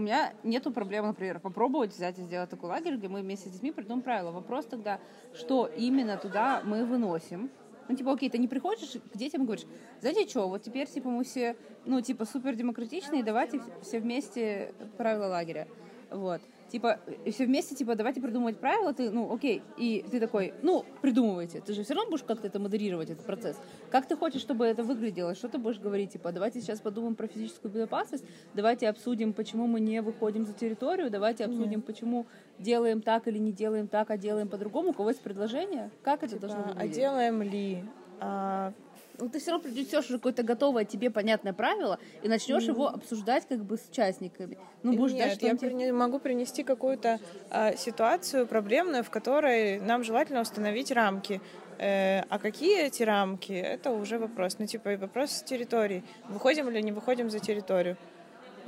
у меня нету проблем, например, попробовать взять и сделать такой лагерь, где мы вместе с детьми придумаем правила. Вопрос тогда, что именно туда мы выносим, ну, типа, окей, ты не приходишь к детям и говоришь, знаете что, вот теперь, типа, мы все, ну, типа, супер демократичные, давайте все вместе правила лагеря. Вот. Типа, все вместе, типа, давайте придумывать правила, ты, ну, окей, и ты такой, ну, придумывайте, ты же все равно будешь как-то это модерировать, этот процесс. Как ты хочешь, чтобы это выглядело? Что ты будешь говорить? Типа, давайте сейчас подумаем про физическую безопасность, давайте обсудим, почему мы не выходим за территорию, давайте обсудим, mm. почему делаем так или не делаем так, а делаем по-другому. У кого есть предложение? Как это типа, должно а выглядеть? А делаем ли? А, ну, ты все равно принесешь какое-то готовое тебе понятное правило и начнешь mm. его обсуждать как бы с участниками. Ну, будешь Нет, я тебе... могу принести какую-то а, ситуацию проблемную, в которой нам желательно установить рамки. Э, а какие эти рамки, это уже вопрос. Ну, типа, вопрос территории. Выходим или не выходим за территорию.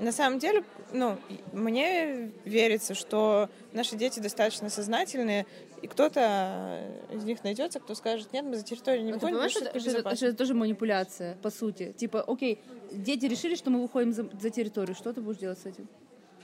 На самом деле, ну, мне верится, что наши дети достаточно сознательные, и кто-то из них найдется, кто скажет, нет, мы за территорию не выходим, потому что, что, это, что это тоже манипуляция, по сути. Типа, окей, дети решили, что мы выходим за, за территорию, что ты будешь делать с этим?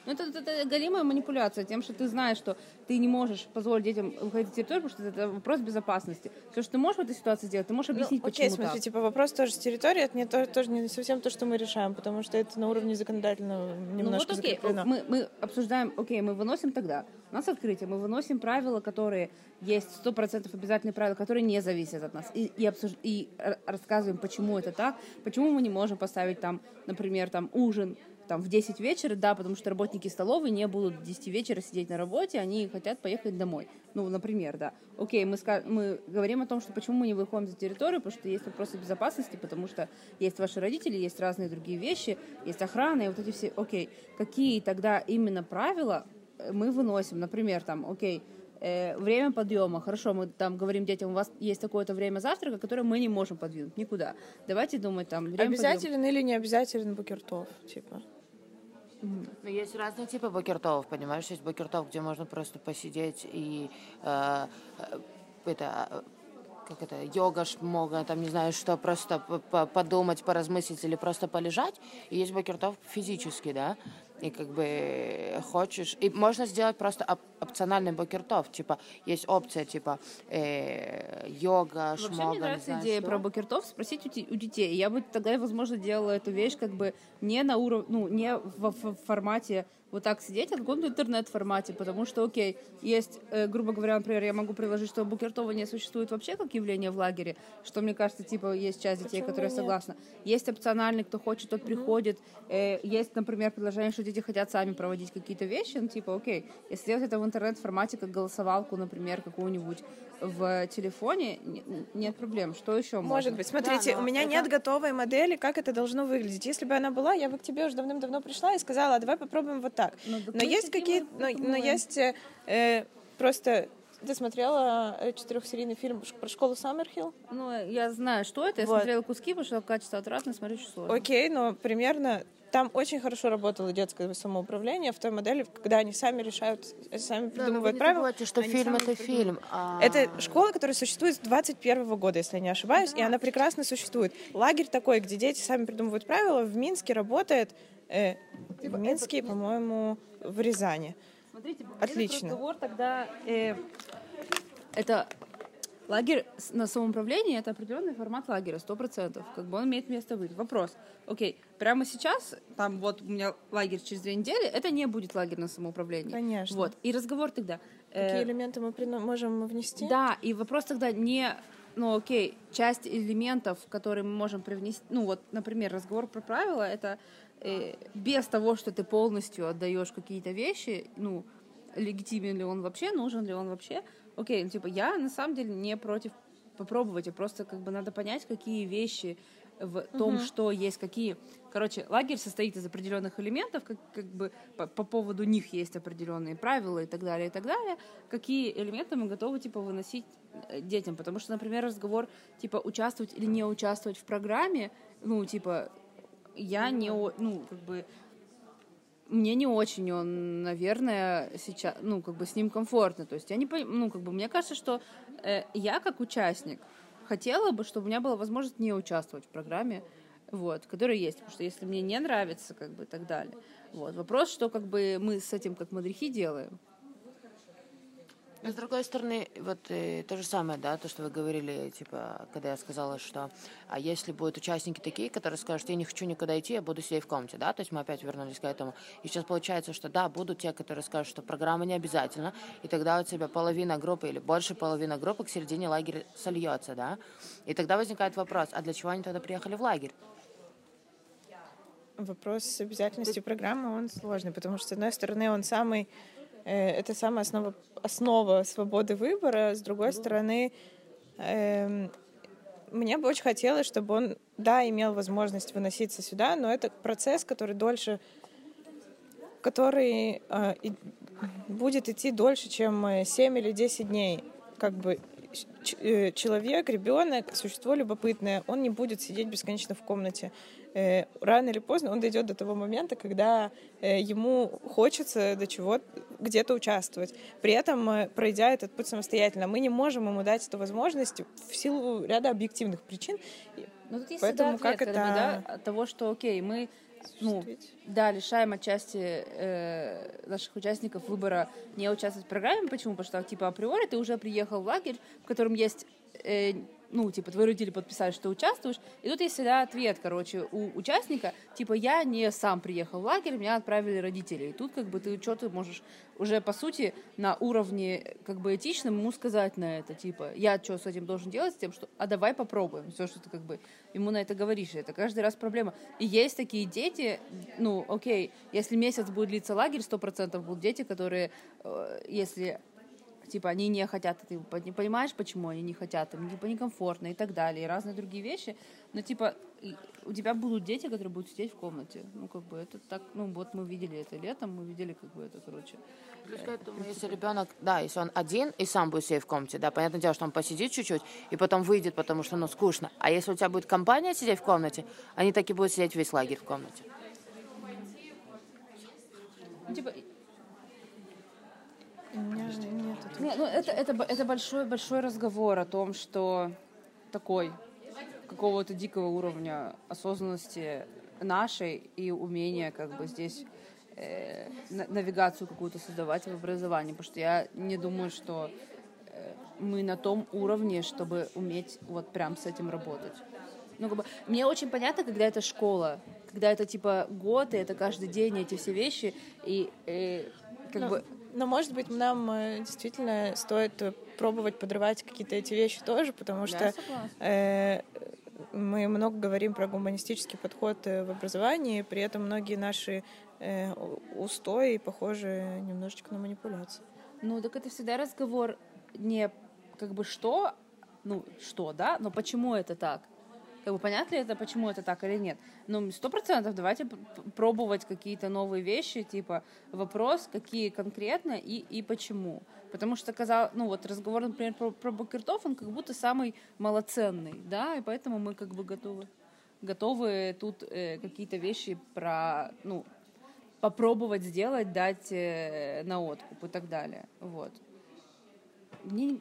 Ну, это, это, это голимая манипуляция тем, что ты знаешь, что ты не можешь позволить детям выходить на территорию, потому что это вопрос безопасности. Все, что ты можешь в этой ситуации сделать, ты можешь ну, объяснить, ну, окей, почему смотри, так. типа вопрос тоже с территорией, это не, то, тоже не совсем то, что мы решаем, потому что это на уровне законодательного немножко ну, вот, окей, закреплено. Мы, мы обсуждаем, окей, мы выносим тогда, у нас открытие, мы выносим правила, которые есть сто процентов обязательные правила, которые не зависят от нас, и, и, обсуж... и рассказываем, почему это так, почему мы не можем поставить там, например, там ужин там в 10 вечера, да, потому что работники столовой не будут в 10 вечера сидеть на работе, они хотят поехать домой. Ну, например, да. Окей, мы, ска- мы говорим о том, что почему мы не выходим за территорию, потому что есть вопросы безопасности, потому что есть ваши родители, есть разные другие вещи, есть охрана, и вот эти все, окей, какие тогда именно правила мы выносим, например, там, окей, э, время подъема, хорошо, мы там говорим детям, у вас есть такое-то время завтрака, которое мы не можем подвинуть никуда. Давайте думать там. Время обязателен подъема. или не обязателен букертов, типа? Ну, есть разные типы бокертов, понимаешь? Есть бокертов, где можно просто посидеть и э, э это э, как это, йога, шмога, там, не знаю, что, просто подумать, поразмыслить или просто полежать. И есть бокертов физически, да, и как бы хочешь... И можно сделать просто оп опциональный бокертов, типа, есть опция, типа, э, йога, Вообще шмога, мне нравится не идея что. про бокертов, спросить у, у детей. Я бы тогда, возможно, делала эту вещь как бы не на уровне, ну, не в, в формате вот так сидеть, а в каком-то интернет-формате, потому что, окей, есть, э, грубо говоря, например, я могу приложить, что букертова не существует вообще как явление в лагере, что, мне кажется, типа, есть часть детей, Почему которые нет? согласны. Есть опциональный, кто хочет, тот угу. приходит. Э, есть, например, предложение, что дети хотят сами проводить какие-то вещи, ну, типа, окей, если сделать это в интернет-формате, как голосовалку, например, какую-нибудь в телефоне, нет проблем. Что еще Может можно? быть. Смотрите, да, у меня это... нет готовой модели, как это должно выглядеть. Если бы она была, я бы к тебе уже давным-давно пришла и сказала, а давай попробуем вот так. Ну, но есть какие но, но есть э, просто ты смотрела э, четырехсерийный фильм про школу Саммерхилл? Ну, я знаю, что это. Я вот. смотрела куски, потому что качество отвратное, смотрю сложно. Окей, но примерно там очень хорошо работало детское самоуправление в той модели, когда они сами решают, сами придумывают да, правила. Забывайте, что фильм — это фильм. А... Это школа, которая существует с 21 года, если я не ошибаюсь, да. и она прекрасно существует. Лагерь такой, где дети сами придумывают правила, в Минске работает. Э, типа, в Минске, по-моему, в Рязани. Смотрите, Отлично. разговор тогда... Э, это Лагерь на самоуправлении — это определенный формат лагеря, сто процентов. Как бы он имеет место быть. Вопрос. Окей, прямо сейчас, там вот у меня лагерь через две недели, это не будет лагерь на самоуправлении. Конечно. Вот. И разговор тогда... Какие э, элементы мы прино- можем внести? Да, и вопрос тогда не ну окей, часть элементов, которые мы можем привнести, ну вот, например, разговор про правила, это э, без того, что ты полностью отдаешь какие-то вещи, ну, легитимен ли он вообще, нужен ли он вообще, окей, ну, типа, я на самом деле не против попробовать, а просто как бы надо понять, какие вещи в том, угу. что есть какие. Короче, лагерь состоит из определенных элементов, как, как бы по, по поводу них есть определенные правила и так далее, и так далее. Какие элементы мы готовы, типа, выносить э, детям. Потому что, например, разговор, типа, участвовать или не участвовать в программе, ну, типа, я не, ну, как бы, мне не очень он, наверное, сейчас, ну, как бы с ним комфортно. То есть я не понимаю, ну, как бы мне кажется, что э, я как участник хотела бы, чтобы у меня была возможность не участвовать в программе, вот, которая есть. Потому что если мне не нравится, как бы, и так далее. Вот. Вопрос, что как бы мы с этим как мадрихи делаем. Но с другой стороны, вот э, то же самое, да, то, что вы говорили, типа, когда я сказала, что а если будут участники такие, которые скажут, я не хочу никуда идти, я буду сидеть в комнате, да, то есть мы опять вернулись к этому. И сейчас получается, что да, будут те, которые скажут, что программа не обязательна, и тогда у тебя половина группы или больше половина группы к середине лагеря сольется, да, и тогда возникает вопрос, а для чего они тогда приехали в лагерь? Вопрос с обязательностью программы, он сложный, потому что, с одной стороны, он самый это самая основа, основа свободы выбора. С другой стороны, э, мне бы очень хотелось, чтобы он, да, имел возможность выноситься сюда, но это процесс, который дольше, который э, и, будет идти дольше, чем 7 или 10 дней. Как бы э, человек, ребенок, существо любопытное, он не будет сидеть бесконечно в комнате. Э, рано или поздно он дойдет до того момента, когда э, ему хочется до чего где-то участвовать. При этом, э, пройдя этот путь самостоятельно, мы не можем ему дать эту возможность в силу ряда объективных причин. Ну, тут есть Поэтому ответ, как это... Да, от того, что, окей, мы ну, да, лишаем отчасти э, наших участников выбора не участвовать в программе. Почему? Потому что, типа, априори ты уже приехал в лагерь, в котором есть э, ну, типа, твои родители подписали, что участвуешь, и тут есть всегда ответ, короче, у участника, типа, я не сам приехал в лагерь, меня отправили родители, и тут, как бы, ты что ты можешь уже, по сути, на уровне, как бы, этичном ему сказать на это, типа, я что с этим должен делать, с тем, что, а давай попробуем, все, что ты, как бы, ему на это говоришь, это каждый раз проблема. И есть такие дети, ну, окей, если месяц будет длиться лагерь, сто процентов будут дети, которые, э, если типа они не хотят, ты не понимаешь, почему они не хотят, им типа некомфортно и так далее, и разные другие вещи, но типа у тебя будут дети, которые будут сидеть в комнате, ну как бы это так, ну вот мы видели это летом, мы видели как бы это, короче. Плюс к этому, если ребенок, да, если он один и сам будет сидеть в комнате, да, понятное дело, что он посидит чуть-чуть и потом выйдет, потому что, ну, скучно. А если у тебя будет компания сидеть в комнате, они таки будут сидеть весь лагерь в комнате. Ну, типа, нет, ну это, это, это большой, большой разговор о том, что такой какого-то дикого уровня осознанности нашей и умения как бы здесь э, навигацию какую-то создавать в образовании, потому что я не думаю, что э, мы на том уровне, чтобы уметь вот прям с этим работать. Ну, как бы, мне очень понятно, когда это школа, когда это типа год, и это каждый день эти все вещи, и, и э, как Но... бы но, может быть, нам э, действительно стоит э, пробовать подрывать какие-то эти вещи тоже, потому что э, мы много говорим про гуманистический подход в образовании, при этом многие наши э, устои похожи немножечко на манипуляции. Ну, так это всегда разговор не как бы что, ну, что, да, но почему это так? Как бы понятно ли это, почему это так или нет? Ну, сто процентов давайте пробовать какие-то новые вещи, типа вопрос, какие конкретно и, и почему. Потому что, казалось, ну вот разговор, например, про, про Бакертов, он как будто самый малоценный, да, и поэтому мы как бы готовы, готовы тут э, какие-то вещи про, ну, попробовать сделать, дать э, на откуп и так далее. Вот. Мне